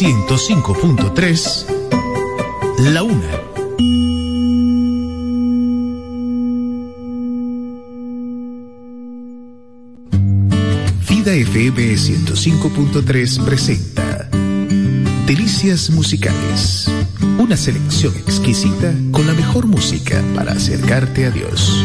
105.3, La Una. Vida FM 105.3 presenta Delicias Musicales. Una selección exquisita con la mejor música para acercarte a Dios.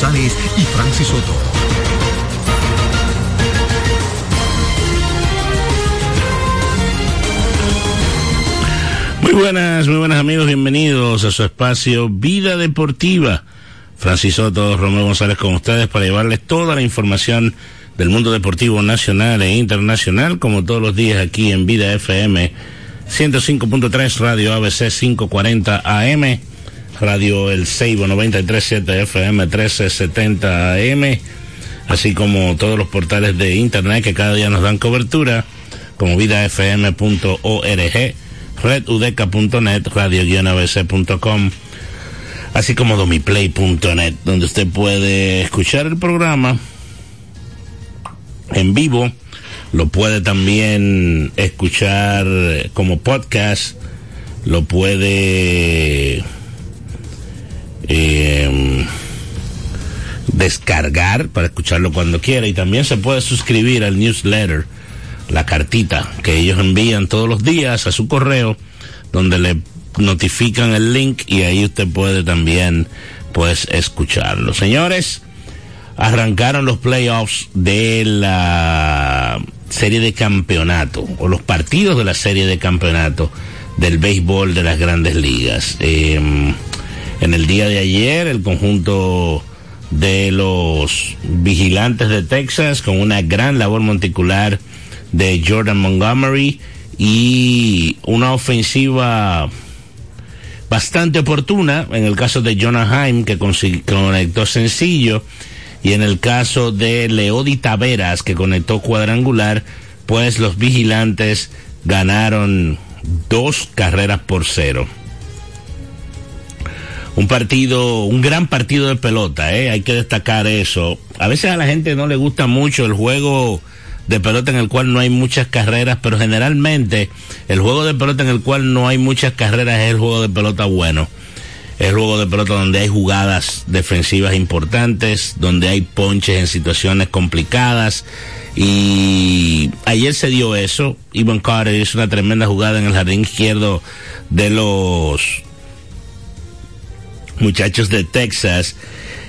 Y Francis Soto. Muy buenas, muy buenas amigos, bienvenidos a su espacio Vida Deportiva. Francis Soto, Romeo González con ustedes para llevarles toda la información del mundo deportivo nacional e internacional, como todos los días aquí en Vida FM 105.3 Radio ABC 540 AM, Radio El Seibo 937 FM 1370 AM, así como todos los portales de internet que cada día nos dan cobertura, como vidafm.org, redudeca.net, radio-abc.com, así como domiplay.net, donde usted puede escuchar el programa en vivo lo puede también escuchar como podcast, lo puede para escucharlo cuando quiera y también se puede suscribir al newsletter, la cartita que ellos envían todos los días a su correo, donde le notifican el link y ahí usted puede también pues escucharlo. Señores, arrancaron los playoffs de la serie de campeonato o los partidos de la serie de campeonato del béisbol de las grandes ligas. Em, en el día de ayer el conjunto de los vigilantes de Texas con una gran labor monticular de Jordan Montgomery y una ofensiva bastante oportuna en el caso de Jonah Heim que conectó sencillo y en el caso de Leodi Taveras, que conectó cuadrangular, pues los vigilantes ganaron dos carreras por cero. Un partido, un gran partido de pelota, ¿eh? hay que destacar eso. A veces a la gente no le gusta mucho el juego de pelota en el cual no hay muchas carreras, pero generalmente el juego de pelota en el cual no hay muchas carreras es el juego de pelota bueno el juego de pelota donde hay jugadas defensivas importantes, donde hay ponches en situaciones complicadas. Y ayer se dio eso. Ivan Carter hizo una tremenda jugada en el jardín izquierdo de los muchachos de Texas,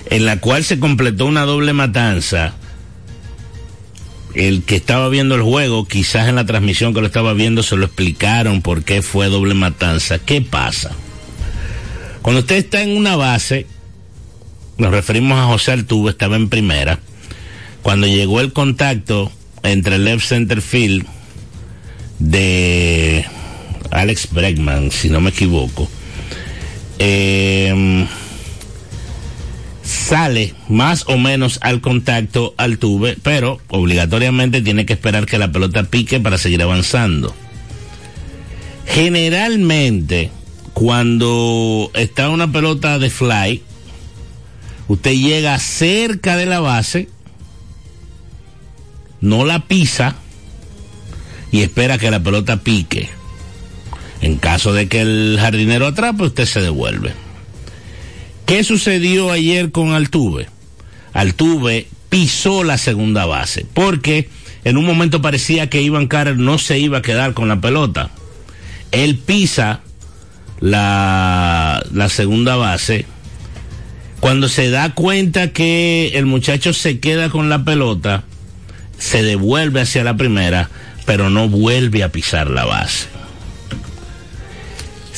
en la cual se completó una doble matanza. El que estaba viendo el juego, quizás en la transmisión que lo estaba viendo, se lo explicaron por qué fue doble matanza. ¿Qué pasa? Cuando usted está en una base, nos referimos a José Altuve, estaba en primera. Cuando llegó el contacto entre el left center field de Alex Bregman, si no me equivoco, eh, sale más o menos al contacto Altuve, pero obligatoriamente tiene que esperar que la pelota pique para seguir avanzando. Generalmente, cuando está una pelota de fly, usted llega cerca de la base, no la pisa y espera que la pelota pique. En caso de que el jardinero atrape, usted se devuelve. ¿Qué sucedió ayer con Altuve? Altuve pisó la segunda base, porque en un momento parecía que Iván Carter no se iba a quedar con la pelota. Él pisa la, la segunda base, cuando se da cuenta que el muchacho se queda con la pelota, se devuelve hacia la primera, pero no vuelve a pisar la base.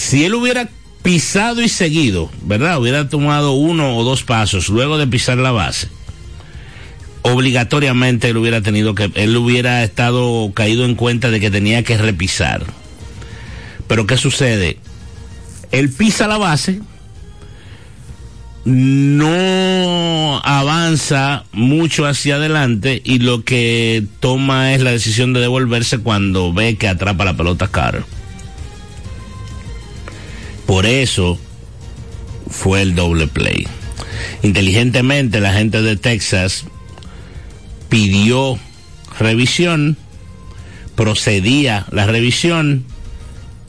Si él hubiera pisado y seguido, ¿verdad? Hubiera tomado uno o dos pasos luego de pisar la base. Obligatoriamente él hubiera tenido que, él hubiera estado caído en cuenta de que tenía que repisar. Pero ¿qué sucede? él pisa la base, no avanza mucho hacia adelante y lo que toma es la decisión de devolverse cuando ve que atrapa la pelota Carter. Por eso fue el doble play. Inteligentemente la gente de Texas pidió revisión, procedía la revisión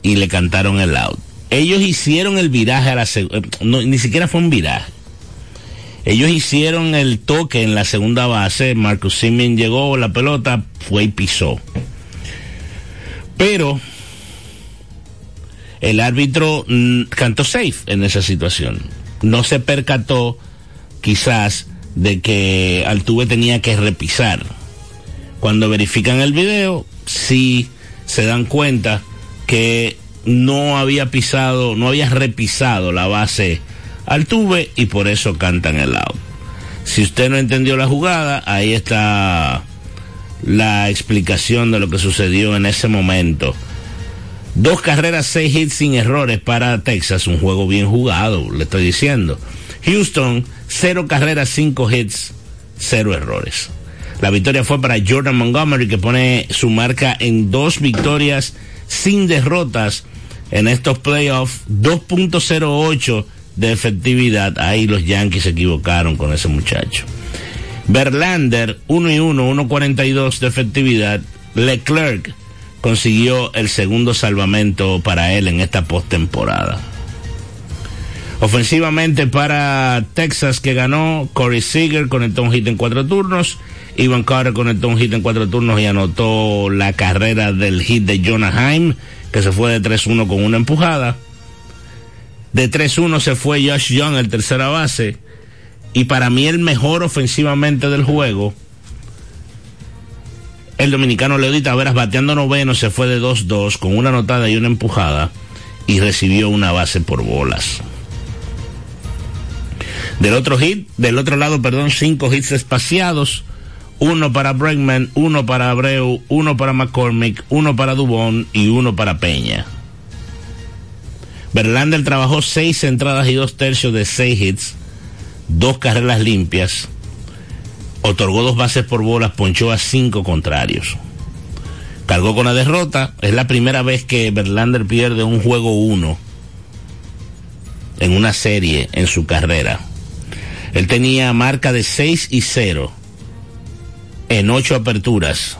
y le cantaron el out ellos hicieron el viraje a la eh, ni siquiera fue un viraje. Ellos hicieron el toque en la segunda base, Marcus Simeon llegó, la pelota fue y pisó. Pero el árbitro mm, cantó safe en esa situación. No se percató quizás de que Altuve tenía que repisar. Cuando verifican el video, sí se dan cuenta que no había pisado, no había repisado la base Altuve y por eso cantan el out. Si usted no entendió la jugada, ahí está la explicación de lo que sucedió en ese momento. Dos carreras, seis hits sin errores para Texas, un juego bien jugado, le estoy diciendo. Houston, cero carreras, cinco hits, cero errores. La victoria fue para Jordan Montgomery, que pone su marca en dos victorias sin derrotas en estos playoffs, 2.08 de efectividad. Ahí los Yankees se equivocaron con ese muchacho. Verlander, 1 y 1, 1.42 de efectividad. Leclerc consiguió el segundo salvamento para él en esta postemporada. Ofensivamente para Texas que ganó, Corey Seager conectó un hit en cuatro turnos, Ivan Carter conectó un hit en cuatro turnos y anotó la carrera del hit de Jonah Heim, que se fue de 3-1 con una empujada. De 3-1 se fue Josh Young, el tercera base, y para mí el mejor ofensivamente del juego, el dominicano Leodita Veras bateando noveno se fue de 2-2 con una anotada y una empujada y recibió una base por bolas. Del otro hit, del otro lado, perdón, cinco hits espaciados, uno para Bregman, uno para Abreu, uno para McCormick, uno para Dubón y uno para Peña. Verlander trabajó seis entradas y dos tercios de seis hits, dos carreras limpias, otorgó dos bases por bolas, ponchó a cinco contrarios. Cargó con la derrota, es la primera vez que Verlander pierde un juego uno en una serie en su carrera. Él tenía marca de 6 y 0 en ocho aperturas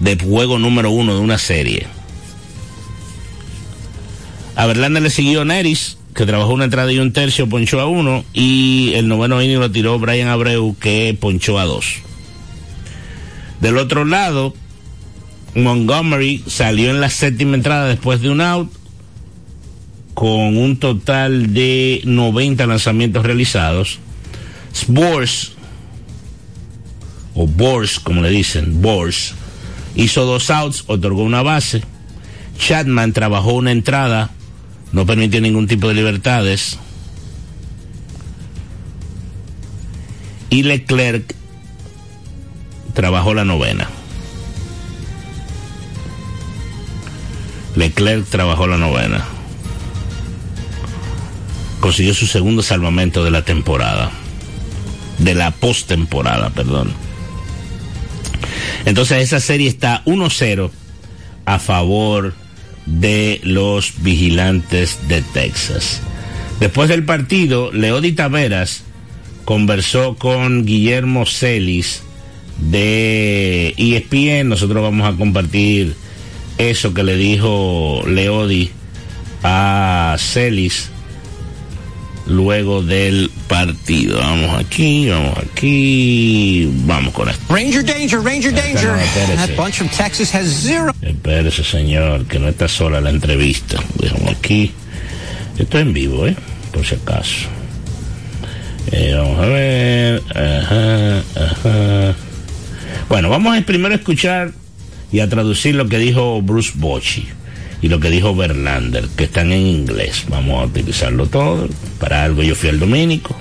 de juego número uno de una serie. A Verlander le siguió Neris, que trabajó una entrada y un tercio, ponchó a uno, y el noveno inning lo tiró Brian Abreu, que ponchó a dos. Del otro lado, Montgomery salió en la séptima entrada después de un out, con un total de 90 lanzamientos realizados. Spores, o Bors, como le dicen, Bors, hizo dos outs, otorgó una base. Chapman trabajó una entrada, no permitió ningún tipo de libertades. Y Leclerc trabajó la novena. Leclerc trabajó la novena. Consiguió su segundo salvamento de la temporada. De la postemporada, perdón. Entonces esa serie está 1-0 a favor de los vigilantes de Texas. Después del partido, Leody Taveras conversó con Guillermo Celis de ESPN. Nosotros vamos a compartir eso que le dijo Leody a Celis luego del partido. Vamos aquí, vamos aquí, vamos con esto. Ranger danger, Ranger danger. no, that bunch from Texas has zero. Espérese, señor, que no está sola la entrevista. Dejamos aquí. Esto es en vivo, ¿eh? Por si acaso. Eh, vamos a ver. Ajá, ajá. Bueno, vamos a primero a escuchar y a traducir lo que dijo Bruce Bochy y lo que dijo Verlander, que están en inglés. Vamos a utilizarlo todo. Para algo yo fui al dominico.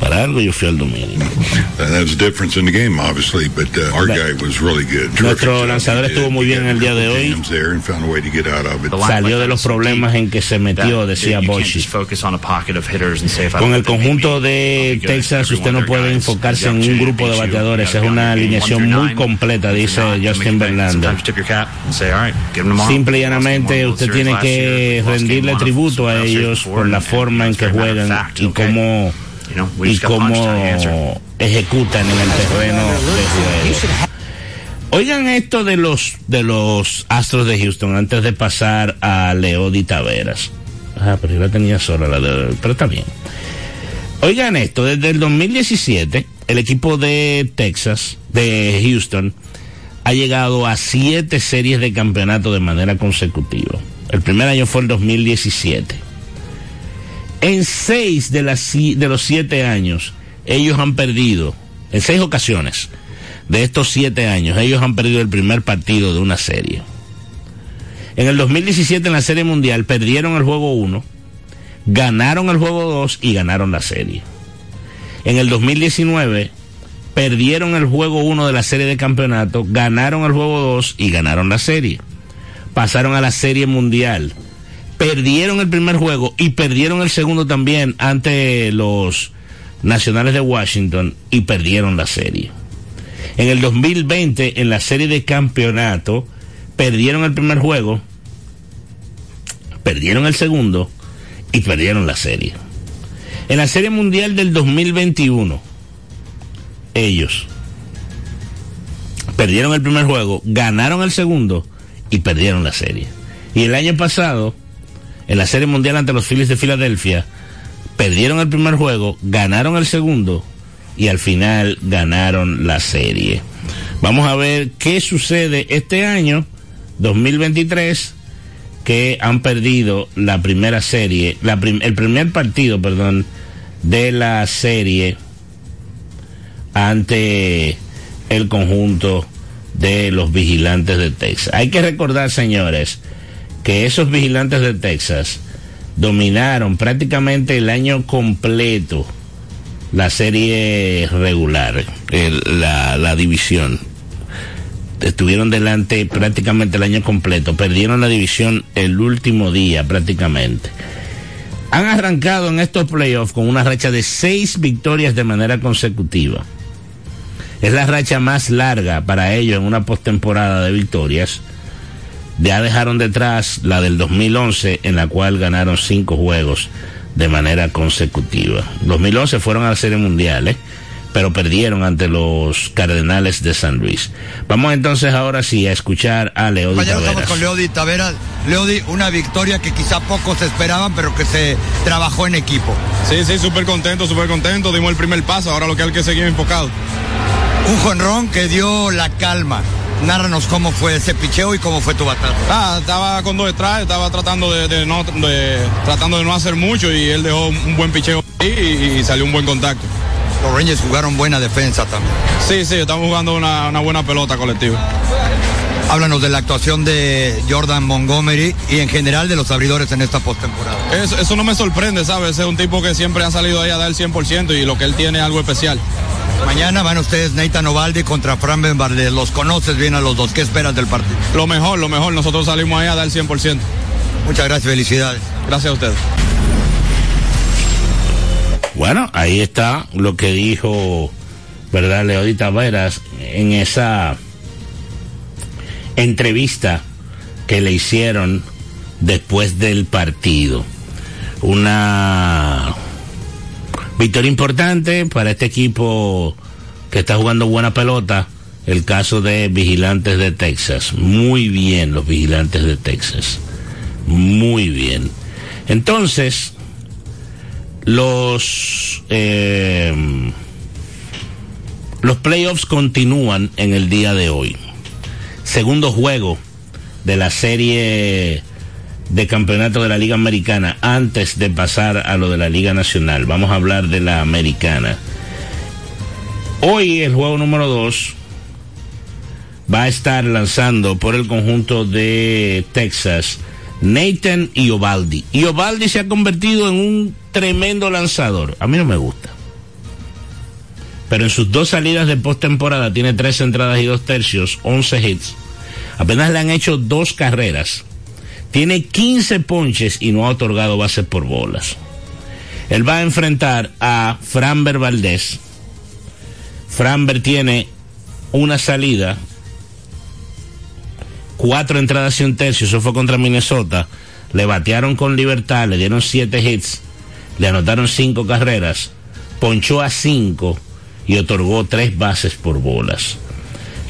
Para algo yo fui al dominico. And that's the difference in the game, obviously. But uh, our La- guy was really good. Nuestro lanzador estuvo muy bien got el día de hoy. Salió de los problemas en que se metió, decía Bochy. Con el conjunto de Texas usted no puede enfocarse en un grupo de bateadores, es una alineación muy completa, dice Justin Verlander. Simple y llanamente usted tiene que rendirle tributo a ellos por la forma en que juegan y cómo y cómo ejecutan en el terreno de juego. Oigan esto de los de los Astros de Houston antes de pasar a Leody Taveras. Ah, pero yo la tenía sola la de, pero está bien. Oigan esto, desde el 2017 el equipo de Texas, de Houston, ha llegado a siete series de campeonato de manera consecutiva. El primer año fue el 2017. En seis de, los siete años, ellos han perdido, en seis ocasiones de estos siete años, ellos han perdido el primer partido de una serie. En el 2017 en la Serie Mundial perdieron el juego 1, ganaron el juego 2 y ganaron la serie. En el 2019 perdieron el juego 1 de la serie de campeonato, ganaron el juego 2 y ganaron la serie. Pasaron a la Serie Mundial. Perdieron el primer juego y perdieron el segundo también ante los Nacionales de Washington y perdieron la serie. En el 2020, en la serie de campeonato, perdieron el primer juego, perdieron el segundo y perdieron la serie. En la serie mundial del 2021, ellos perdieron el primer juego, ganaron el segundo y perdieron la serie. Y el año pasado, en la serie mundial ante los Phillies de Filadelfia, perdieron el primer juego, ganaron el segundo y al final ganaron la serie. Vamos a ver qué sucede este año, 2023, que han perdido la primera serie, el primer partido, perdón, de la serie ante el conjunto de los vigilantes de Texas. Hay que recordar, señores, que esos vigilantes de Texas dominaron prácticamente el año completo la serie regular, la, la división. Estuvieron delante prácticamente el año completo, perdieron la división el último día prácticamente. Han arrancado en estos playoffs con una racha de seis victorias de manera consecutiva. Es la racha más larga para ellos en una postemporada de victorias. Ya dejaron detrás la del 2011 en la cual ganaron cinco juegos de manera consecutiva. 2011 fueron a la Serie Mundial, ¿eh? pero perdieron ante los Cardenales de San Luis. Vamos entonces ahora sí a escuchar a Leody Mañana Taveras. estamos con Leody Taveras. Leody, una victoria que quizá pocos esperaban, pero que se trabajó en equipo. Sí, sí, súper contento, súper contento. Dimos el primer paso, ahora lo que hay que seguir enfocado. Un jonrón que dio la calma. Nárranos cómo fue ese picheo y cómo fue tu batalla. Ah, estaba con dos strikes, estaba tratando de, de no de, tratando de no hacer mucho y él dejó un buen picheo y, y, salió un buen contacto. Los Rangers jugaron buena defensa también. Sí, sí, estamos jugando una, una buena pelota colectiva. Háblanos de la actuación de Jordan Montgomery y en general de los abridores en esta postemporada. Eso, eso no me sorprende, ¿sabes? Es un tipo que siempre ha salido ahí a dar el 100% y lo que él tiene es algo especial. Mañana van ustedes Nathan Ovaldi contra Fran Valdez. Los conoces bien a los dos. ¿Qué esperas del partido? Lo mejor, lo mejor. Nosotros salimos ahí a dar el 100%. Muchas gracias, felicidades. Gracias a ustedes. Bueno, ahí está lo que dijo, ¿verdad, Leodita Veras en esa entrevista que le hicieron después del partido? Una victoria importante para este equipo que está jugando buena pelota. El caso de Vigilantes de Texas. Muy bien los Vigilantes de Texas. Muy bien. Entonces, los eh, los playoffs continúan en el día de hoy. Segundo juego de la serie de campeonato de la Liga Americana antes de pasar a lo de la Liga Nacional. Vamos a hablar de la Americana. Hoy el juego número 2 va a estar lanzando por el conjunto de Texas Nathan y Ovaldi. Y Ovaldi se ha convertido en un tremendo lanzador. A mí no me gusta. Pero en sus dos salidas de postemporada tiene tres entradas y dos tercios, 11 hits. Apenas le han hecho dos carreras. Tiene 15 ponches y no ha otorgado bases por bolas. Él va a enfrentar a Framber Valdés. Framber tiene una salida, cuatro entradas y un tercio, eso fue contra Minnesota. Le batearon con libertad, le dieron siete hits, le anotaron cinco carreras, ponchó a cinco y otorgó tres bases por bolas.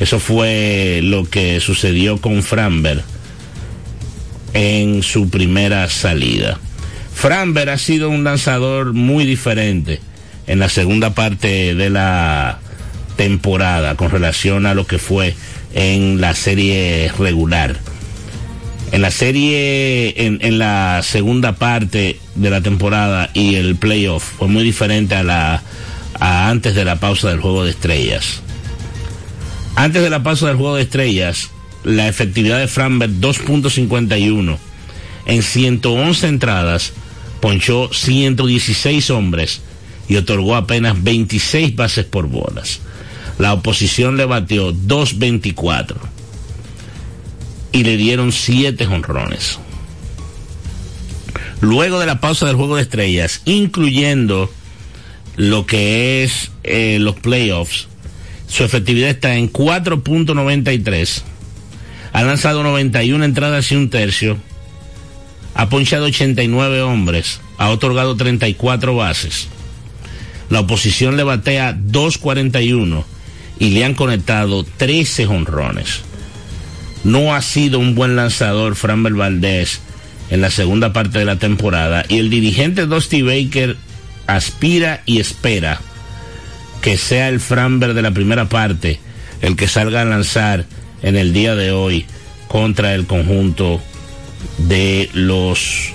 Eso fue lo que sucedió con Framber en su primera salida. Framber ha sido un lanzador muy diferente en la segunda parte de la temporada con relación a lo que fue en la serie regular. En la serie, en, en la segunda parte de la temporada y el playoff fue muy diferente a la a antes de la pausa del juego de estrellas. Antes de la pausa del juego de estrellas, la efectividad de Framberg 2.51 en 111 entradas ponchó 116 hombres y otorgó apenas 26 bases por bolas. La oposición le batió 2.24 y le dieron 7 jonrones. Luego de la pausa del juego de estrellas, incluyendo lo que es eh, los playoffs, su efectividad está en 4.93. Ha lanzado 91 entradas y un tercio. Ha ponchado 89 hombres. Ha otorgado 34 bases. La oposición le batea 2.41 y le han conectado 13 jonrones. No ha sido un buen lanzador Framber Valdez en la segunda parte de la temporada y el dirigente Dusty Baker aspira y espera que sea el Framber de la primera parte el que salga a lanzar en el día de hoy contra el conjunto de los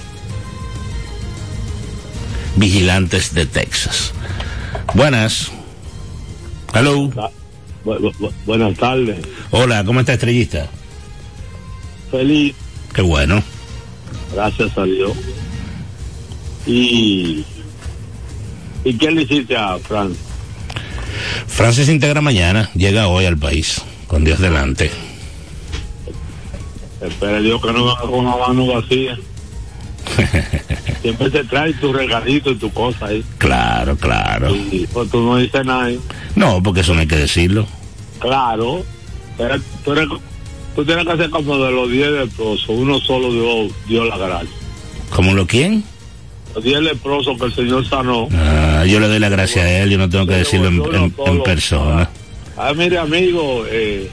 vigilantes de Texas. Buenas. Hello. buenas tardes. Hola, ¿cómo está Estrellista? Feliz. Qué bueno. Gracias a Dios. Y, ¿Y qué le hiciste a Fran? Fran se integra mañana, llega hoy al país, con Dios delante. Espera Dios que no venga con una mano vacía. Siempre te trae tu regalito y tu cosa ahí. Claro, claro. Y pues tú no dices nada. ¿eh? No, porque eso no hay que decirlo. Claro. Pero, tú, eres, tú tienes que hacer como de los 10 leprosos. Uno solo dio, dio la gracia. ¿Cómo lo quién? Los 10 leprosos que el Señor sanó. Ah, yo le doy la gracia a él, yo no tengo que decirlo en, en, en persona. Ah, mire, amigo, eh,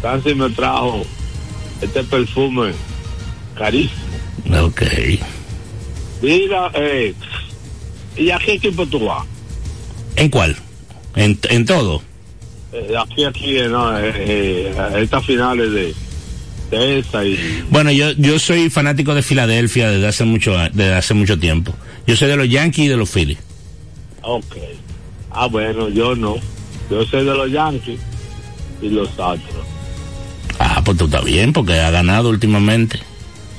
Francis me trajo este perfume carísimo. Ok. Diga, eh, ¿y a qué equipo tú vas? ¿En cuál? ¿En, en todo? Eh, aquí, aquí, no, eh, eh, estas finales de, y... Bueno, yo, yo soy fanático de Filadelfia desde hace mucho, desde hace mucho tiempo. Yo soy de los Yankees y de los Phillies. Ok. Ah, bueno, yo no. Yo soy de los Yankees y los Astros. Ah, pues tú estás bien, porque ha ganado últimamente.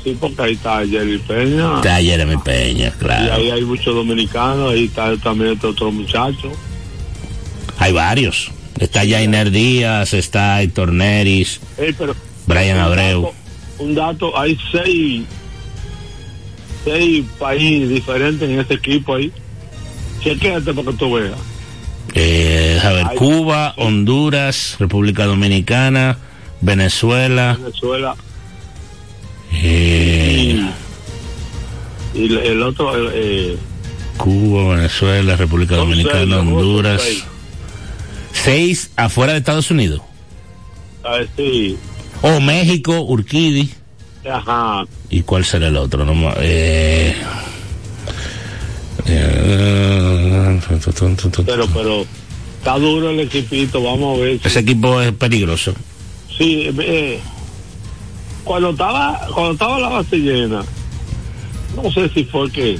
Sí, porque ahí está Jerry Peña. Está Jeremy Peña, claro. Y ahí hay muchos dominicanos, ahí está también este otro muchacho. Hay varios. Está Jainer Díaz, está Héctor Neris, Ey, pero Brian un Abreu. dato- un dato, hay seis, seis países diferentes en este equipo ahí. Chequéate para que tú veas. Eh, a ver, Cuba, Honduras, República Dominicana, Venezuela, Venezuela eh, y el, el otro, eh, Cuba, Venezuela, República Dominicana. Honduras. Seis. Afuera de Estados Unidos. a ver O México, Urquidi. ajá, ¿Y cuál será el otro? No, eh, eh, pero, pero está duro el equipito, vamos a ver. si- Ese equipo es peligroso. Sí, eh, cuando estaba cuando estaba la base llena, no sé si fue que eh,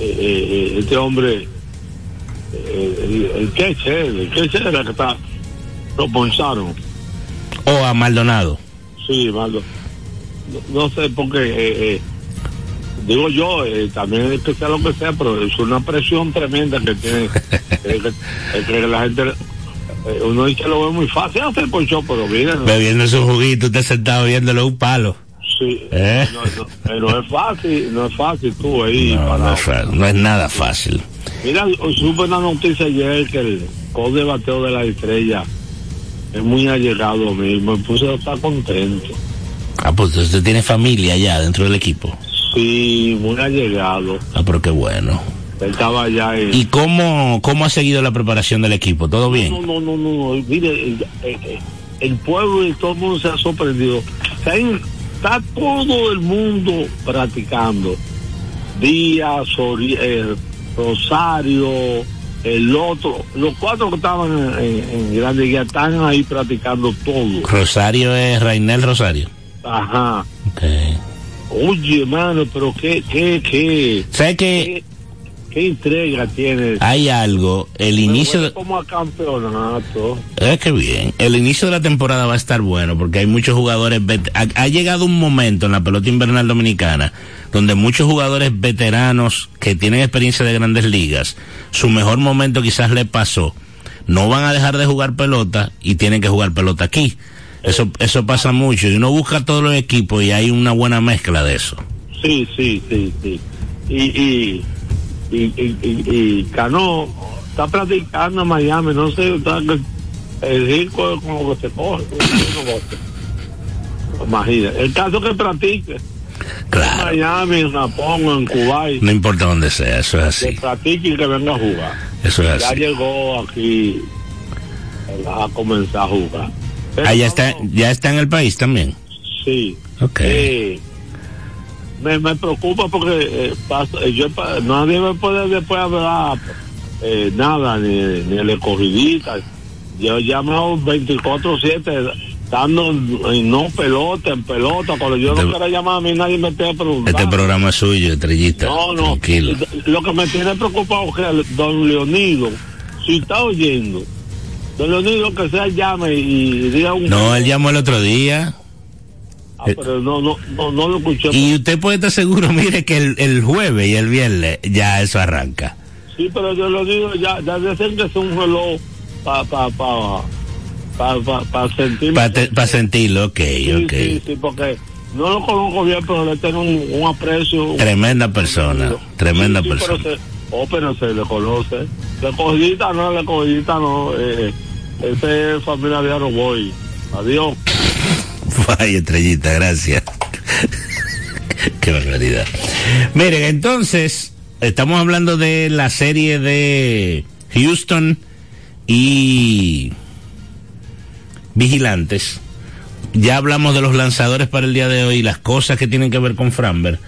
eh, este hombre, eh, el, el queche, el queche era que está, lo poncharon. O a Maldonado. Sí, Maldo. No, no sé por qué. eh, eh, digo yo, eh, también es que sea lo que sea, pero es una presión tremenda que tiene. que, que la gente. eh, uno dice lo ve muy fácil hacer poncho, pero miren. Bebiendo su juguito, usted sentado viéndolo un palo. Sí, ¿Eh? no, no, no es fácil, no es fácil tú ahí. No, no es, no es nada fácil. Mira, supe una noticia ayer que el coach de bateo de la estrella es muy allegado a mí, me puse a estar contento. Ah, pues usted tiene familia allá dentro del equipo. Sí, muy allegado. Ah, pero qué bueno. Él estaba allá en... ¿Y cómo, cómo ha seguido la preparación del equipo? ¿Todo No, bien? no, no, no, no, mire, el, el- el pueblo y todo el mundo se ha sorprendido. Está, en- está todo el mundo practicando. Díaz, Ori- eh, Rosario, el otro, los cuatro que estaban en, Grande Guía están ahí practicando todo. Rosario es Rainel Rosario. Ajá. Ok. Oye, hermano, pero qué, qué, qué, ¿Sabes que qué, qué entrega hay algo? El inicio de... como a campeonato. Es que bien. El inicio de la temporada va a estar bueno porque hay muchos jugadores. ha llegado un momento en la pelota invernal dominicana donde muchos jugadores veteranos que tienen experiencia de grandes ligas, su mejor momento quizás le pasó. No van a dejar de jugar pelota y tienen que jugar pelota aquí. Eso, eso pasa mucho. Y uno busca todos los equipos y hay una buena mezcla de eso. Sí, sí, sí, sí. Y, y, y, y, y, y Cano está practicando en Miami, no sé, está, el rico es como que se coge. Imagina, el caso que practique en. Miami, en Japón, en Kuwait, No importa dónde sea, eso es que así. practique y que venga a jugar. Eso es Ya así. llegó aquí a comenzar a jugar. Pero Ah, ya está, ya está en el país también. Sí. Ok. Eh, me, me preocupa porque eh, pasa- eh, yo, nadie me puede después hablar eh, nada, ni, ni el escogidita. Yo he llamado 24-7, estando en no pelota, en pelota. Cuando yo no Este- quiera llamar a mí, nadie me esté preguntando. Este programa es suyo, estrellita. No, no. Tranquilo. Lo que me tiene preocupado es que don Leonido, si está oyendo, don Leonido que sea llame y diga un... No, él llamó el otro día. Ah, pero no, no, no, no lo escuché. Y usted puede estar seguro, mire, que el, el jueves y el viernes ya eso arranca. Sí, pero yo lo digo, ya, ya dicen que es un reloj para pa, pa, pa, pa, sentirme. Para sentirlo, ok, sí, ok. sí, sí, porque no lo conozco bien, pero le tengo un, un aprecio. Tremenda persona, tremenda persona. Oh, pero se le conoce. Le cogidita no, le cogidita no. Eh, ese es familia de Aroboy. Adiós. Vaya estrellita, gracias. Qué barbaridad. Miren, entonces, estamos hablando de la serie de Houston y Vigilantes. Ya hablamos de los lanzadores para el día de hoy, las cosas que tienen que ver con Framber.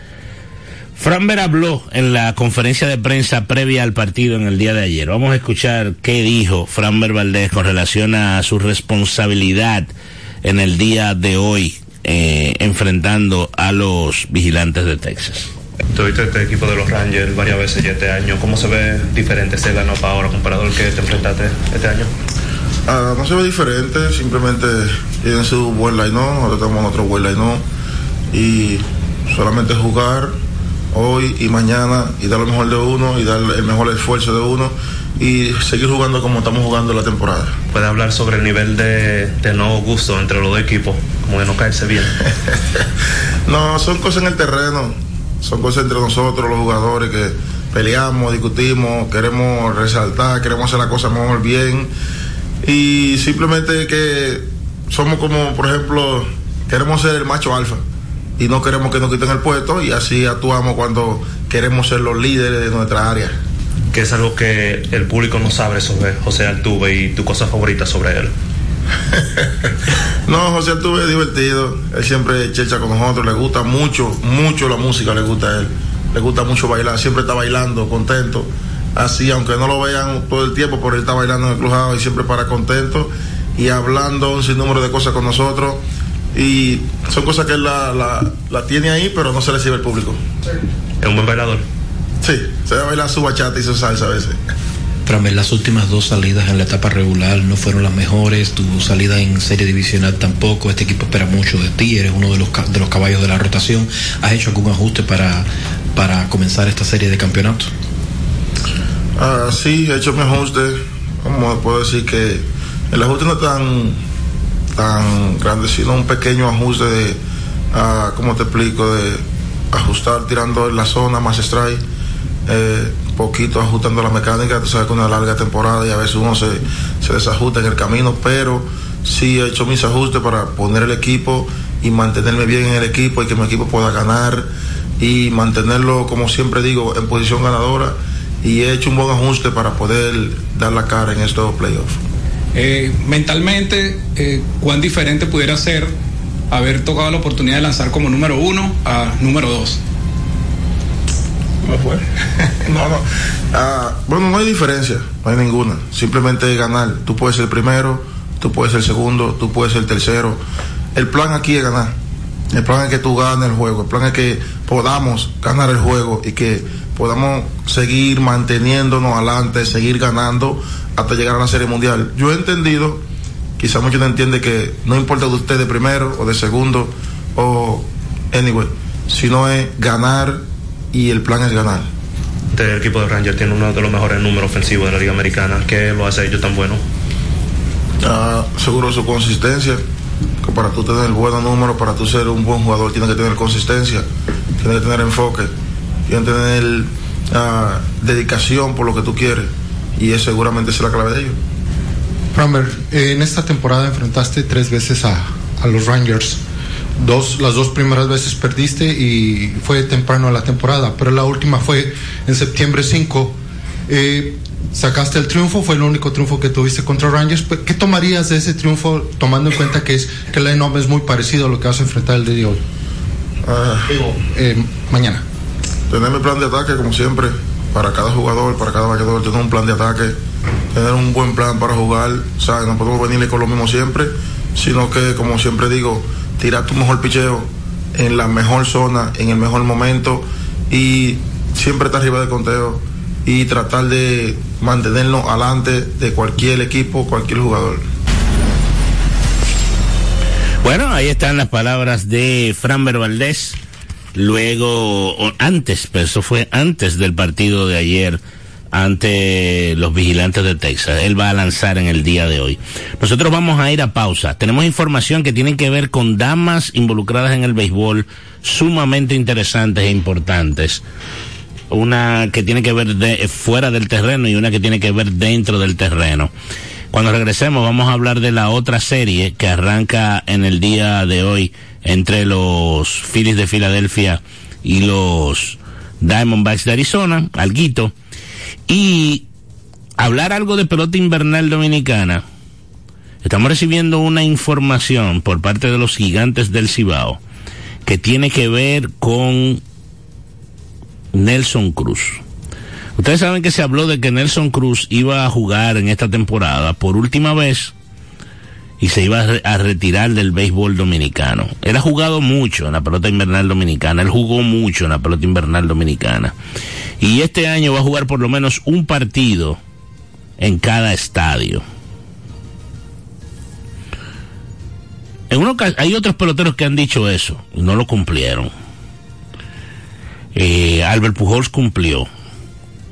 Framber habló en la conferencia de prensa previa al partido en el día de ayer. Vamos a escuchar qué dijo Framber Valdés con relación a su responsabilidad en el día de hoy eh, enfrentando a los vigilantes de Texas. Tuviste este equipo de los Rangers varias veces ya este año. ¿Cómo se ve diferente este line ahora comparado al que te enfrentaste este año? Ah, no se ve diferente, simplemente tienen su buen line nosotros tenemos otro buen line y solamente jugar hoy y mañana y dar lo mejor de uno y dar el mejor esfuerzo de uno y seguir jugando como estamos jugando la temporada. ¿Puede hablar sobre el nivel de, de no gusto entre los dos equipos? Como de no caerse bien. No, son cosas en el terreno, son cosas entre nosotros, los jugadores, que peleamos, discutimos, queremos resaltar, queremos hacer la cosa mejor bien. Y simplemente que somos como, por ejemplo, queremos ser el macho alfa y no queremos que nos quiten el puesto y así actuamos cuando queremos ser los líderes de nuestra área. Que es algo que el público no sabe sobre José Altuve y tu cosa favorita sobre él. No, José Altuve es divertido. Él siempre checha con nosotros. Le gusta mucho, mucho la música, le gusta a él. Le gusta mucho bailar. Siempre está bailando, contento. Así, aunque no lo vean todo el tiempo, pero él está bailando en el clubhouse y siempre para contento. Y hablando un sinnúmero de cosas con nosotros. Y son cosas que él la, la, la tiene ahí, pero no se le sirve al público. ¿Es un buen bailador? Sí, se va a bailar su bachata y su salsa a veces. Framber, las últimas dos salidas en la etapa regular no fueron las mejores, tu salida en serie divisional tampoco, este equipo espera mucho de ti, eres uno de los, de los caballos de la rotación, ¿has hecho algún ajuste para, para comenzar esta serie de campeonatos? Ah, sí, he hecho mi ajuste. Como puedo decir que el ajuste no es tan, tan grande, sino un pequeño ajuste de, ¿cómo te explico? De ajustar tirando en la zona más strike, eh, poquito ajustando la mecánica. Tú sabes que una larga temporada y a veces uno se, se desajusta en el camino, pero sí he hecho mis ajustes para poner el equipo y mantenerme bien en el equipo y que mi equipo pueda ganar y mantenerlo, como siempre digo, en posición ganadora y he hecho un buen ajuste para poder dar la cara en estos playoffs. Eh, mentalmente, eh, ¿cuán diferente pudiera ser haber tocado la oportunidad de lanzar como número uno a número dos? No, no. Ah, bueno, no hay diferencia, no hay ninguna. Simplemente ganar. Tú puedes ser primero, tú puedes ser segundo, tú puedes ser tercero. El plan aquí es ganar. El plan es que tú ganes el juego. El plan es que podamos ganar el juego y que podamos seguir manteniéndonos adelante, seguir ganando hasta llegar a la Serie Mundial. Yo he entendido, quizá muchos no entienden que no importa de usted de primero o de segundo o anyway, sino es ganar y el plan es ganar. Este equipo de Rangers tiene uno de los mejores números ofensivos de la Liga Americana. ¿Qué lo hace ellos tan bueno? Ah, seguro su consistencia. Que para tú tener buenos números, para tú ser un buen jugador, tienes que tener consistencia, tienes que tener enfoque, tienes que tener ah, dedicación por lo que tú quieres. Y es seguramente esa es la clave de ellos. Framber, eh, en esta temporada enfrentaste tres veces a, a los Rangers. Dos, las dos primeras veces perdiste y fue temprano la temporada, pero la última fue en septiembre 5. Eh, sacaste el triunfo, fue el único triunfo que tuviste contra Rangers. Pe- ¿Qué tomarías de ese triunfo tomando en cuenta que es que el line-up es muy parecido a lo que vas a enfrentar el día de hoy? Eh, mañana. Tener mi plan de ataque, como siempre, para cada jugador, para cada bateador, tener un plan de ataque, tener un buen plan para jugar. ¿sabes? No podemos venirle con lo mismo siempre, sino que, como siempre digo, tirar tu mejor picheo en la mejor zona, en el mejor momento y siempre estar arriba del conteo y tratar de mantenernos adelante de cualquier equipo, cualquier jugador. Bueno, ahí están las palabras de Framber Valdés. Luego, antes, pero eso fue antes del partido de ayer ante los vigilantes de Texas. Él va a lanzar en el día de hoy. Nosotros vamos a ir a pausa. Tenemos información que tiene que ver con damas involucradas en el béisbol sumamente interesantes e importantes. Una que tiene que ver de, fuera del terreno y una que tiene que ver dentro del terreno. Cuando regresemos vamos a hablar de la otra serie que arranca en el día de hoy entre los Phillies de Filadelfia y los Diamondbacks de Arizona, alguito, y hablar algo de pelota invernal dominicana. Estamos recibiendo una información por parte de los gigantes del Cibao que tiene que ver con Nelson Cruz. Ustedes saben que se habló de que Nelson Cruz iba a jugar en esta temporada por última vez y se iba a, re- a retirar del béisbol dominicano. Él ha jugado mucho en la pelota invernal dominicana, él jugó mucho en la pelota invernal dominicana. Y este año va a jugar por lo menos un partido en cada estadio. Hay otros peloteros que han dicho eso y no lo cumplieron. Eh, Albert Pujols cumplió.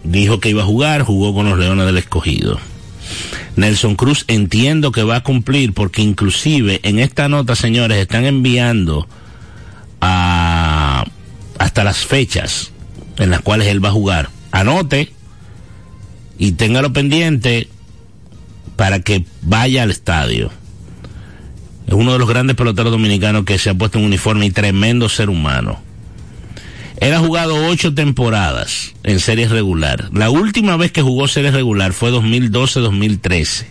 Dijo que iba a jugar, jugó con los Leones del Escogido. Nelson Cruz entiendo que va a cumplir porque inclusive en esta nota, señores, están enviando hasta las fechas en las cuales él va a jugar. Anote y téngalo pendiente para que vaya al estadio. Es uno de los grandes peloteros dominicanos que se ha puesto en uniforme y tremendo ser humano. Él ha jugado ocho temporadas en series regular. La última vez que jugó series regular fue 2012-2013.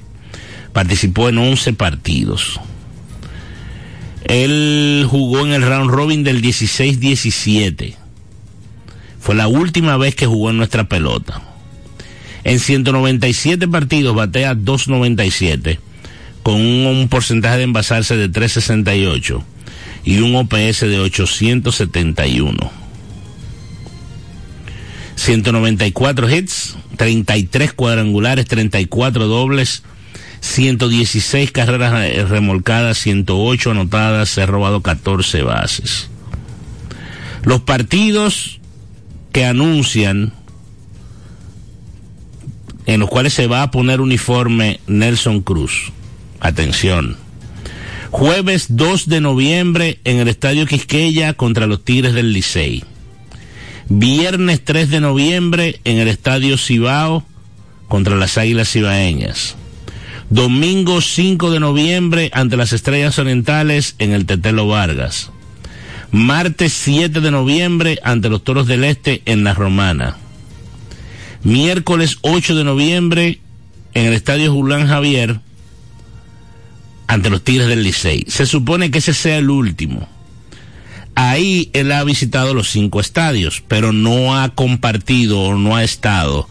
Participó en 11 partidos. Él jugó en el round robin del 16-17. Fue la última vez que jugó en nuestra pelota. En 197 partidos batea 297 con un, porcentaje de envasarse de 368 y un OPS de 871. 194 hits, 33 cuadrangulares, 34 dobles, 116 carreras eh, remolcadas, 108 anotadas, se ha robado 14 bases. Los partidos que anuncian en los cuales se va a poner uniforme Nelson Cruz. Atención. Jueves 2 de noviembre en el Estadio Quisqueya contra los Tigres del Licey. Viernes 3 de noviembre en el Estadio Cibao contra las Águilas Cibaeñas. Domingo 5 de noviembre ante las Estrellas Orientales en el Tetelo Vargas. Martes 7 de noviembre ante los Toros del Este en La Romana. Miércoles 8 de noviembre en el Estadio Julián Javier ante los Tigres del Licey. Se supone que ese sea el último. Ahí él ha visitado los cinco estadios, pero no ha compartido o no ha estado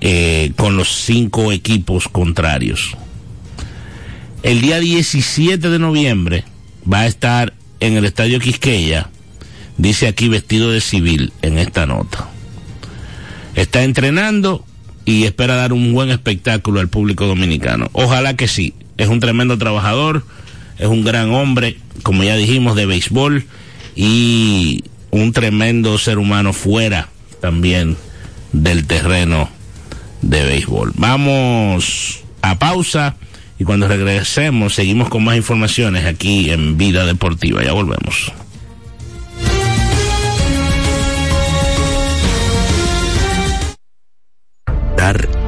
eh, con los cinco equipos contrarios. El día 17 de noviembre va a estar en el estadio Quisqueya, dice aquí vestido de civil en esta nota. Está entrenando y espera dar un buen espectáculo al público dominicano. Ojalá que sí. Es un tremendo trabajador, es un gran hombre, como ya dijimos, de béisbol y un tremendo ser humano fuera también del terreno de béisbol. Vamos a pausa y cuando regresemos seguimos con más informaciones aquí en Vida Deportiva. Ya volvemos. Dar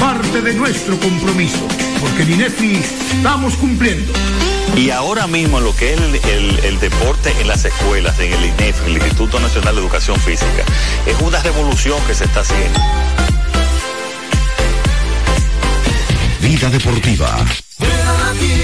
parte de nuestro compromiso, porque en INEFI estamos cumpliendo. Y ahora mismo lo que es el, el, el, deporte en las escuelas, en el INEF, el Instituto Nacional de Educación Física, es una revolución que se está haciendo. Vida Deportiva.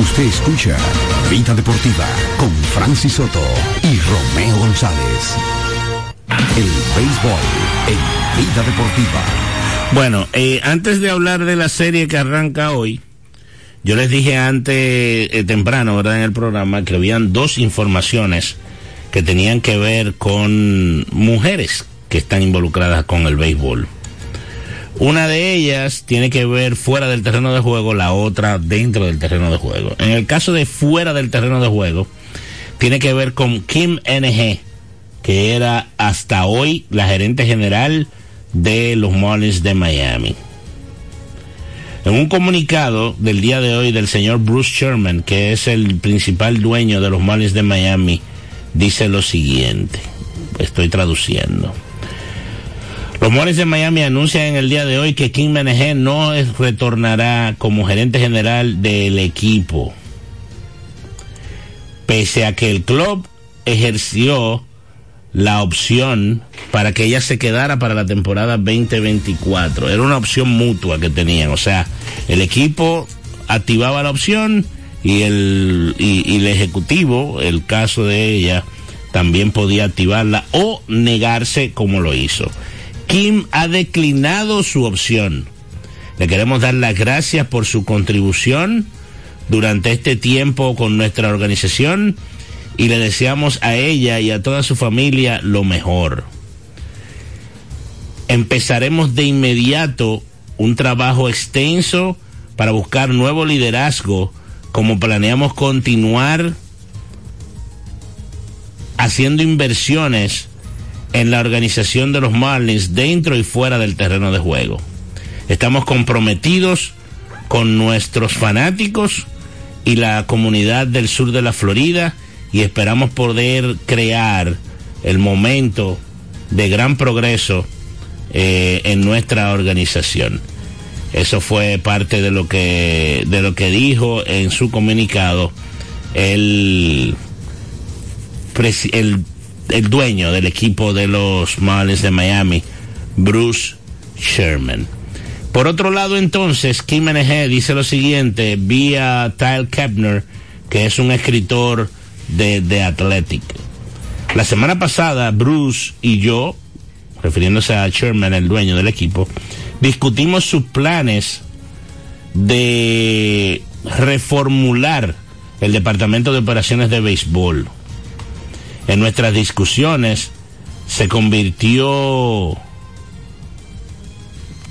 Usted escucha Vida Deportiva con Francis Soto y Romeo González. El béisbol en Vida Deportiva. Bueno, eh, antes de hablar de la serie que arranca hoy, yo les dije antes, eh, temprano, ¿verdad? En el programa, que habían dos informaciones que tenían que ver con mujeres que están involucradas con el béisbol. Una de ellas tiene que ver fuera del terreno de juego, la otra dentro del terreno de juego. En el caso de fuera del terreno de juego, tiene que ver con Kim NG, que era hasta hoy la gerente general de los Marlins de Miami. En un comunicado del día de hoy del señor Bruce Sherman, que es el principal dueño de los Marlins de Miami, dice lo siguiente. Estoy traduciendo. Los Marlins de Miami anuncian en el día de hoy que Kim MNG no retornará como gerente general del equipo. Pese a que el club ejerció la opción para que ella se quedara para la temporada 2024. Era una opción mutua que tenían. O sea, el equipo activaba la opción y el, y el ejecutivo, el caso de ella, también podía activarla o negarse como lo hizo. Kim ha declinado su opción. Le queremos dar las gracias por su contribución durante este tiempo con nuestra organización y le deseamos a ella y a toda su familia lo mejor. empezaremos de inmediato un trabajo extenso para buscar nuevo liderazgo, como planeamos continuar haciendo inversiones en la organización de los Marlins dentro y fuera del terreno de juego. Estamos comprometidos con nuestros fanáticos y la comunidad del sur de la Florida y esperamos poder crear el momento de gran progreso eh, en nuestra organización. Eso fue parte de lo que de lo que dijo en su comunicado el el, el dueño del equipo de los Marlins de Miami, Bruce Sherman. Por otro lado, entonces, Kim NG dice lo siguiente vía Tyler Kepner, que es un escritor de The Athletic. La semana pasada, Bruce y yo, refiriéndose a Sherman, el dueño del equipo, discutimos sus planes de reformular el Departamento de Operaciones de Béisbol. En nuestras discusiones se convirtió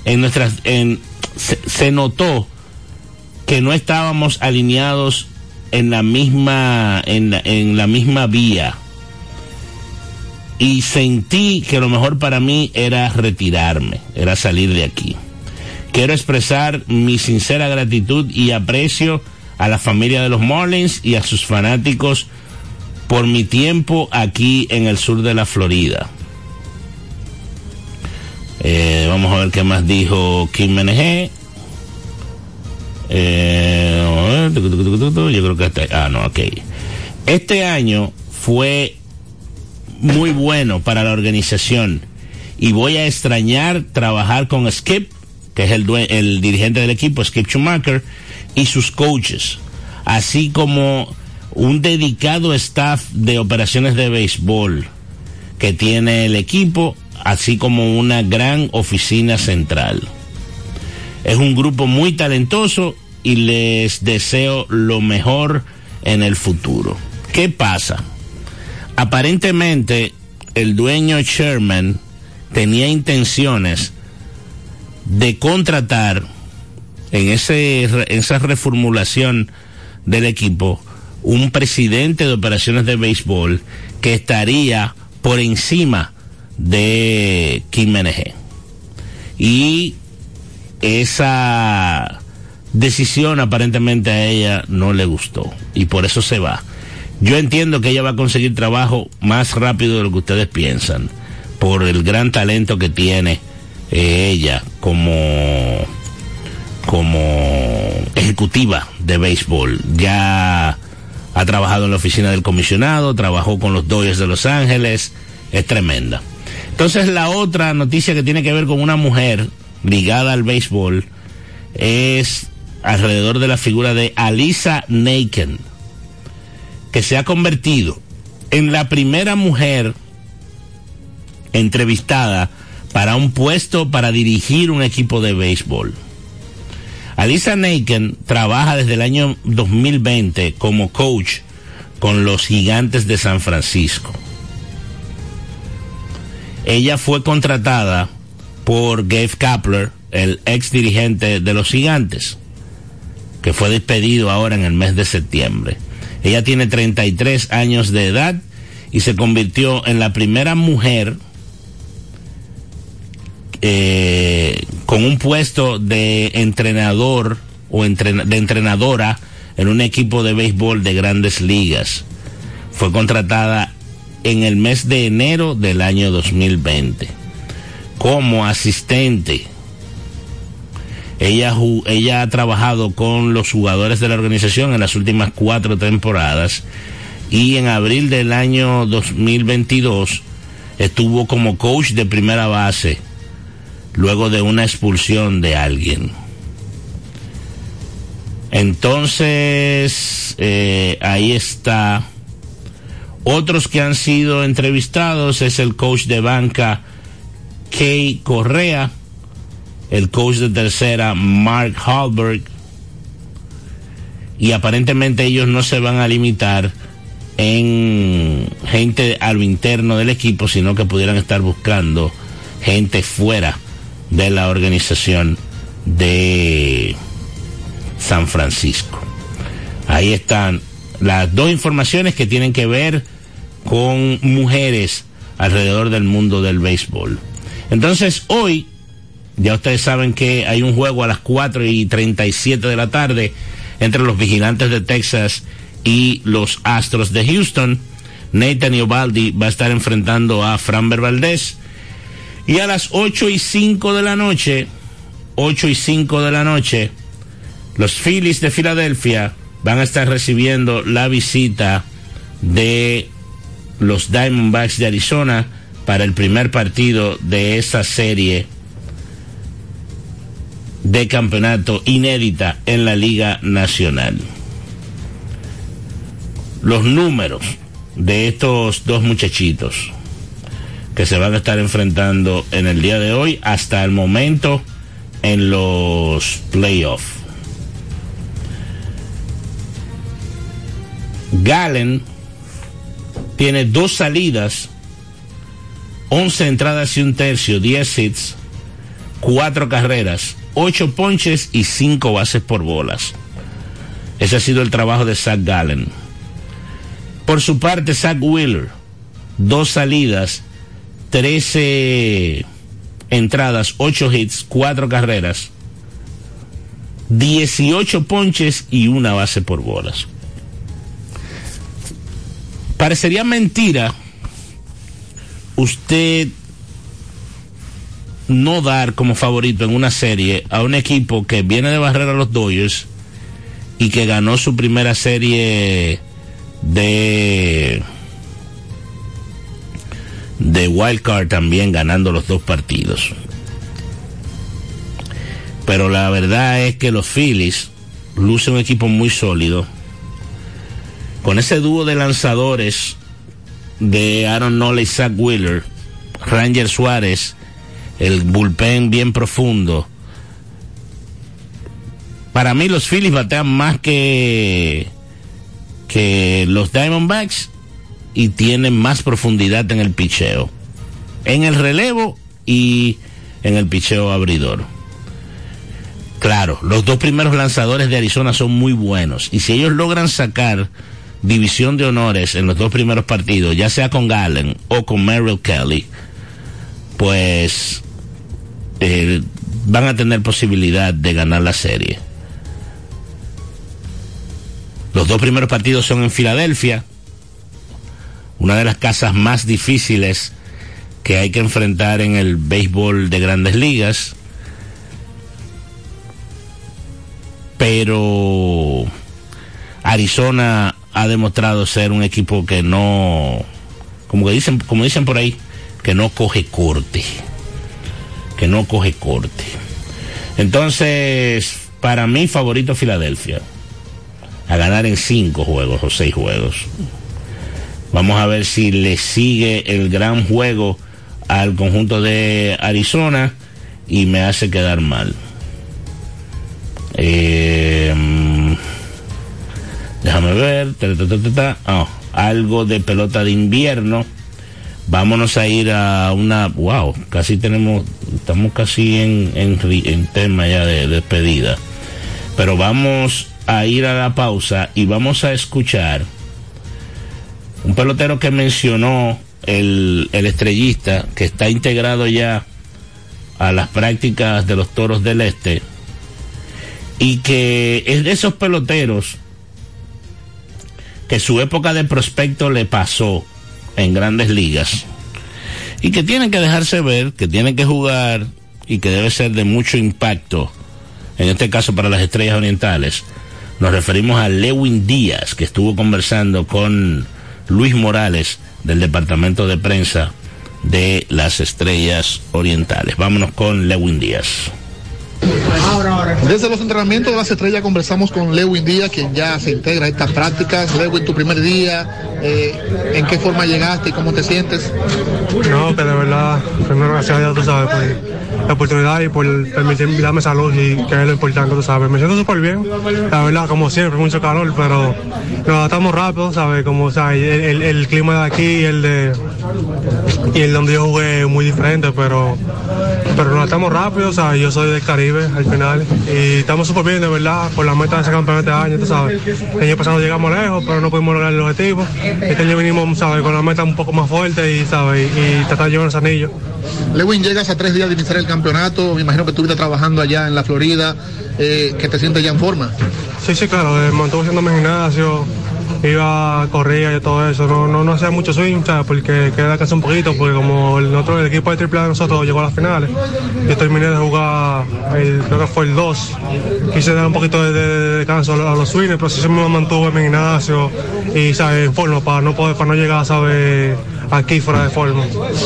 en nuestras en se, notó que no estábamos alineados en la misma en la, en la misma vía y sentí que lo mejor para mí era retirarme, era salir de aquí. Quiero expresar mi sincera gratitud y aprecio a la familia de los Marlins y a sus fanáticos por mi tiempo aquí en el sur de la Florida. Eh, vamos a ver qué más dijo Kim MNG. Eh, yo creo que hasta, ah, no, ok. Este año fue muy bueno para la organización y voy a extrañar trabajar con Skip, que es el, el dirigente del equipo, Skip Schumacher, y sus coaches, así como un dedicado staff de operaciones de béisbol que tiene el equipo, así como una gran oficina central. Es un grupo muy talentoso y les deseo lo mejor en el futuro. ¿Qué pasa? Aparentemente, el dueño Sherman tenía intenciones de contratar en ese, en esa reformulación del equipo un presidente de operaciones de béisbol que estaría por encima de Kim NG. Y esa decisión aparentemente a ella no le gustó y por eso se va. Yo entiendo que ella va a conseguir trabajo más rápido de lo que ustedes piensan, por el gran talento que tiene eh, ella como, como ejecutiva de béisbol. Ya ha trabajado en la oficina del comisionado, trabajó con los Dodgers de Los Ángeles, es tremenda. Entonces la otra noticia que tiene que ver con una mujer ligada al béisbol es alrededor de la figura de Alisa Naken, que se ha convertido en la primera mujer entrevistada para un puesto para dirigir un equipo de béisbol. Alisa Naken trabaja desde el año 2020 como coach con los gigantes de San Francisco. Ella fue contratada por Gabe Kapler, el ex dirigente de los gigantes, que fue despedido ahora en el mes de septiembre. Ella tiene 33 años de edad y se convirtió en la primera mujer eh, con un puesto de entrenador o de entrenadora en un equipo de béisbol de grandes ligas. Fue contratada en el mes de enero del año 2020 como asistente. Ella, ella ha trabajado con los jugadores de la organización en las últimas cuatro temporadas y en abril del año 2022 estuvo como coach de primera base luego de una expulsión de alguien. Entonces, eh, ahí está. Otros que han sido entrevistados es el coach de banca Kay Correa, el coach de tercera Mark Hallberg, y aparentemente ellos no se van a limitar en gente a lo interno del equipo, sino que pudieran estar buscando gente fuera de la organización de San Francisco. Ahí están las dos informaciones que tienen que ver con mujeres alrededor del mundo del béisbol. Entonces hoy, ya ustedes saben que hay un juego a las 4 y 37 de la tarde entre los vigilantes de Texas y los Astros de Houston. Nathan Iobaldi va a estar enfrentando a Framber Valdez. Y a las 8 y 5 de la noche, 8 y 5 de la noche, los Phillies de Filadelfia van a estar recibiendo la visita de los Diamondbacks de Arizona para el primer partido de esta serie de campeonato inédita en la Liga Nacional. Los números de estos dos muchachitos que se van a estar enfrentando en el día de hoy hasta el momento en los playoffs. Galen tiene dos salidas, 11 entradas y un tercio, 10 hits, 4 carreras, 8 ponches y 5 bases por bolas. Ese ha sido el trabajo de Zach Gallen. Por su parte, Zach Wheeler, dos salidas, 13 entradas, 8 hits, 4 carreras, 18 ponches y una base por bolas. Parecería mentira usted no dar como favorito en una serie a un equipo que viene de barrer a los Dodgers y que ganó su primera serie de de wild card también ganando los dos partidos. Pero la verdad es que los Phillies lucen un equipo muy sólido. Con ese dúo de lanzadores de Aaron Nola y Zach Wheeler, Ranger Suárez, el bullpen bien profundo. Para mí los Phillies batean más que que los Diamondbacks y tienen más profundidad en el picheo. En el relevo y en el picheo abridor. Claro, los dos primeros lanzadores de Arizona son muy buenos y si ellos logran sacar división de honores en los dos primeros partidos, ya sea con Gallen o con Merrill Kelly, pues eh, van a tener posibilidad de ganar la serie. Los dos primeros partidos son en Filadelfia, una de las casas más difíciles que hay que enfrentar en el béisbol de grandes ligas. Pero Arizona ha demostrado ser un equipo que no, como que dicen, como dicen por ahí, que no coge corte, que no coge corte. Entonces, para mí favorito Filadelfia, a ganar en cinco juegos o seis juegos. Vamos a ver si le sigue el gran juego al conjunto de Arizona y me hace quedar mal. Eh, déjame ver. Oh, algo de pelota de invierno. Vámonos a ir a una. Wow, casi tenemos. Estamos casi en tema ya de despedida. Pero vamos a ir a la pausa y vamos a escuchar un pelotero que mencionó el, el, estrellista, que está integrado ya a las prácticas de los toros del este, y que es de esos peloteros que su época de prospecto le pasó en grandes ligas, y que tienen que dejarse ver, que tienen que jugar y que debe ser de mucho impacto, en este caso para las estrellas orientales. Nos referimos a Lewin Díaz, que estuvo conversando con Luis Morales del Departamento de Prensa de las Estrellas Orientales. Vámonos con Lewin Díaz. Desde los entrenamientos de las estrellas conversamos con Lewin Díaz, quien ya se integra a estas prácticas. Lewin, tu primer día, eh, ¿en qué forma llegaste y cómo te sientes? No, que de verdad, primero gracias a Dios, tú sabes, por la oportunidad y por permitirme darme salud y que es lo importante, tú sabes. Me siento súper bien, la verdad, como siempre, mucho calor, pero nos adaptamos rápido, ¿sabes? Como, el, clima de aquí y el de, y el donde yo jugué muy diferente, pero pero no estamos rápidos, o sea, yo soy del Caribe al final y estamos súper bien, de verdad, por la meta de ese campeonato este año, tú sabes. El año pasado llegamos lejos, pero no pudimos lograr el objetivo. Este año vinimos, ¿sabes? Con la meta un poco más fuerte y, ¿sabes? Y, y tratar de llevar ese anillo. Lewin, llegas a tres días de iniciar el campeonato, me imagino que estuviste trabajando allá en la Florida, eh, que te sientes ya en forma. Sí, sí, claro, eh, mantuve haciendo mi gimnasio, iba, corría y todo eso. No, no, hacía mucho swing, ¿sabes? Porque queda casi un poquito, porque como el, el equipo de AAA de nosotros llegó a las finales, yo terminé de jugar, el, creo que fue el 2. Quise dar un poquito de, de- de descanso a los, swings, pero sí me mantuve en mi gimnasio y, ¿sabes? En forma, para no, poder, para no llegar, ¿sabes? Aquí fuera de forma.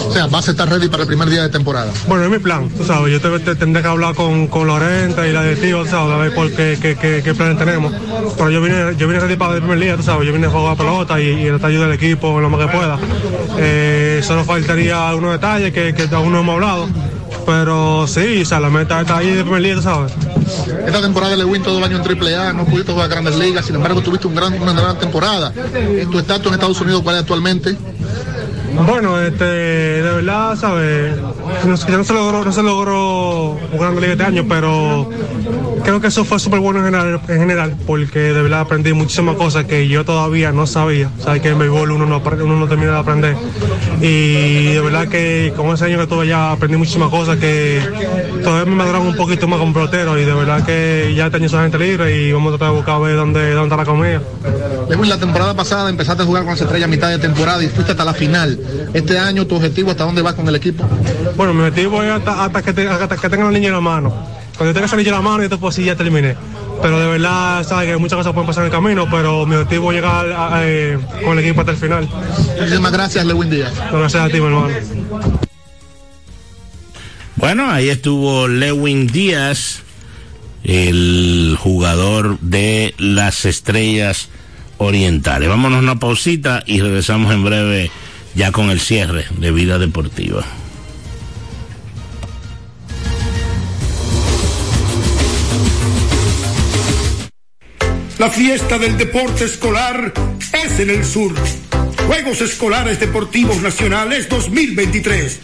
O sea, vas a estar ready para el primer día de temporada. Bueno, es mi plan, tú sabes, yo te- te- tendré que hablar con, con Lorenta y la directiva, sabes, a ver por qué, qué, qué, qué planes tenemos. Pero yo vine, yo vine ready para el primer día, tú sabes, yo vine a jugar pelota y, y tratar de ayudar al equipo lo más que pueda. Eh, solo faltaría algunos detalles que, que aún no hemos hablado. Pero sí, o sea, la meta está ahí de primer día, tú sabes. Esta temporada Lewin todo el año en AAA, no pudiste jugar grandes ligas, sin embargo tuviste un gran, una gran temporada. ¿Tu estatus en Estados Unidos cuál es actualmente? Bueno, este, de verdad, ¿sabes? No, se logró, no se logró en la liga este año, pero creo que eso fue súper bueno en general, en general, porque de verdad aprendí muchísimas cosas que yo todavía no sabía. Sabes que en béisbol uno no, uno no termina de aprender. Y de verdad que con ese año que tuve ya aprendí muchísimas cosas que todavía me maduraron un poquito más como pelotero y de verdad que ya este año soy gente libre y vamos a tratar de buscar a ver dónde, dónde está la comida. La temporada pasada empezaste a jugar con las estrellas a mitad de temporada y fuiste hasta la final. Este año, ¿tu objetivo hasta dónde vas con el equipo? Bueno, mi objetivo es hasta, hasta que, te- hasta que tenga la niña en la mano. Cuando yo tenga esa niña en la mano, yo puedo decir, ya terminé. Pero de verdad, sabes que muchas cosas pueden pasar en el camino, pero mi objetivo es llegar a- a- eh, con el equipo hasta el final. Muchísimas gracias, Lewin Díaz. Gracias a ti, mi hermano. Bueno, ahí estuvo Lewin Díaz, el jugador de las estrellas orientales. Vámonos a una pausita y regresamos en breve ya con el cierre de vida deportiva. La fiesta del deporte escolar es en el sur. Juegos Escolares Deportivos Nacionales 2023.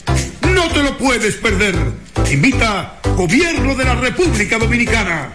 No te lo puedes perder. Invita Gobierno de la República Dominicana.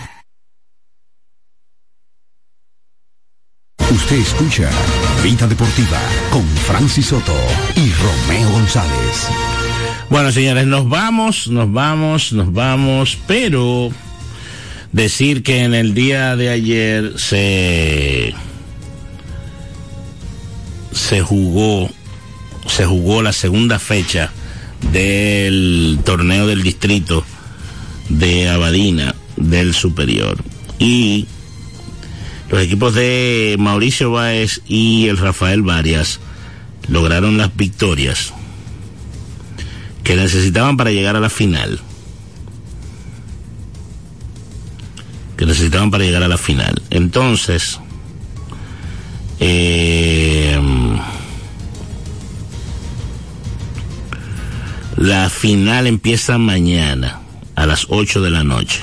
Usted escucha Vida Deportiva con Francis Soto y Romeo González. Bueno, señores, nos vamos, nos vamos, nos vamos, pero decir que en el día de ayer se se jugó se jugó la segunda fecha del torneo del distrito de Abadina del Superior y los equipos de Mauricio Báez y el Rafael Varias lograron las victorias que necesitaban para llegar a la final. Que necesitaban para llegar a la final. Entonces, eh, La final empieza mañana a las 8 de la noche.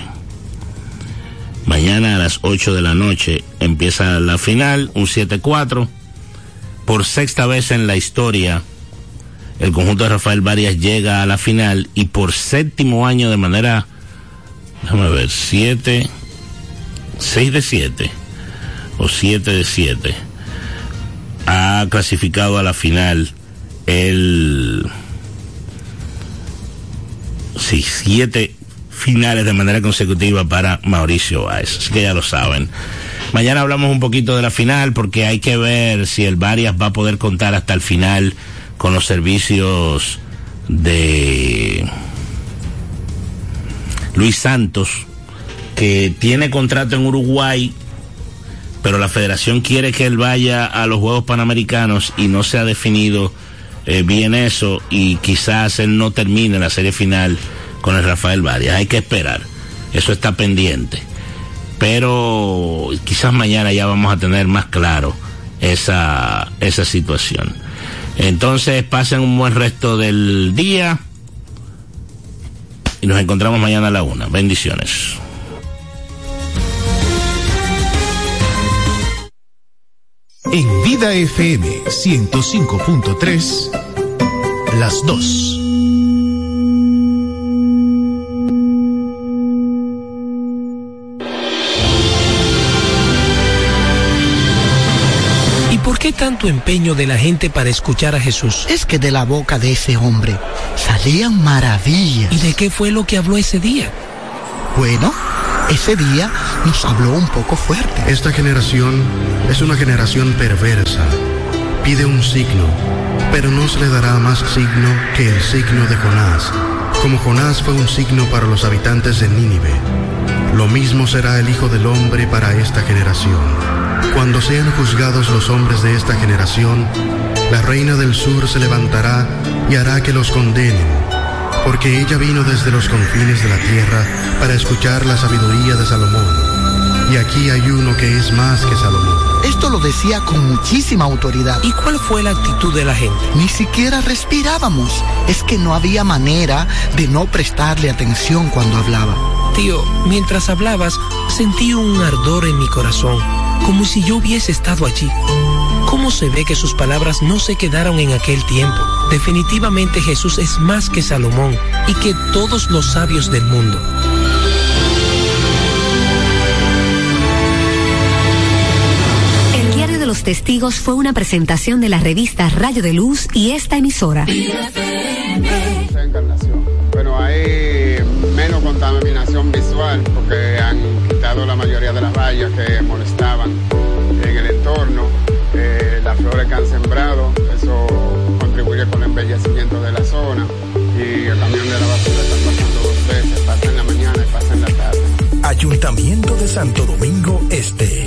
Mañana a las 8 de la noche empieza la final, un 7-4. Por sexta vez en la historia, el conjunto de Rafael Varias llega a la final y por séptimo año de manera, déjame ver, 7, 6 de 7 o 7 de 7 ha clasificado a la final el sí, siete finales de manera consecutiva para Mauricio Báez. Así que ya lo saben. Mañana hablamos un poquito de la final porque hay que ver si el Varias va a poder contar hasta el final con los servicios de Luis Santos, que tiene contrato en Uruguay, pero la federación quiere que él vaya a los Juegos Panamericanos y no se ha definido eh, bien eso y quizás él no termine la serie final con el Rafael Varias. Hay que esperar. Eso está pendiente. Pero quizás mañana ya vamos a tener más claro esa, esa situación. Entonces pasen un buen resto del día y nos encontramos mañana a la una. Bendiciones. En Vida FM 105.3, las dos. Tanto empeño de la gente para escuchar a Jesús? Es que de la boca de ese hombre salían maravillas. ¿Y de qué fue lo que habló ese día? Bueno, ese día nos habló un poco fuerte. Esta generación es una generación perversa. Pide un signo, pero no se le dará más signo que el signo de Jonás. Como Jonás fue un signo para los habitantes de Nínive, lo mismo será el Hijo del Hombre para esta generación. Cuando sean juzgados los hombres de esta generación, la reina del sur se levantará y hará que los condenen porque ella vino desde los confines de la tierra para escuchar la sabiduría de Salomón. Y aquí hay uno que es más que Salomón. Esto lo decía con muchísima autoridad. ¿Y cuál fue la actitud de la gente? Ni siquiera respirábamos. Es que no había manera de no prestarle atención cuando hablaba. Tío, mientras hablabas, sentí un ardor en mi corazón, como si yo hubiese estado allí. ¿Cómo se ve que sus palabras no se quedaron en aquel tiempo? Definitivamente Jesús es más que Salomón y que todos los sabios del mundo. Testigos fue una presentación de la revista Rayo de Luz y esta emisora. Bueno, hay menos contaminación visual porque han quitado la mayoría de las vallas que molestaban en el entorno. Eh, las flores que han sembrado, eso contribuye con el embellecimiento de la zona. Y el camión de la basura está pasando dos veces, pasa en la mañana y pasa en la tarde. Ayuntamiento de Santo Domingo Este.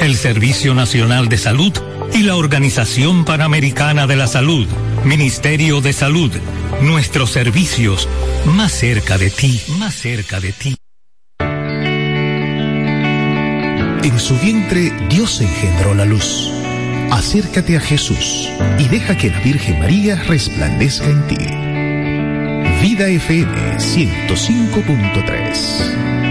el Servicio Nacional de Salud y la Organización Panamericana de la Salud. Ministerio de Salud, nuestros servicios más cerca de ti, más cerca de ti. En su vientre Dios engendró la luz. Acércate a Jesús y deja que la Virgen María resplandezca en ti. Vida FM 105.3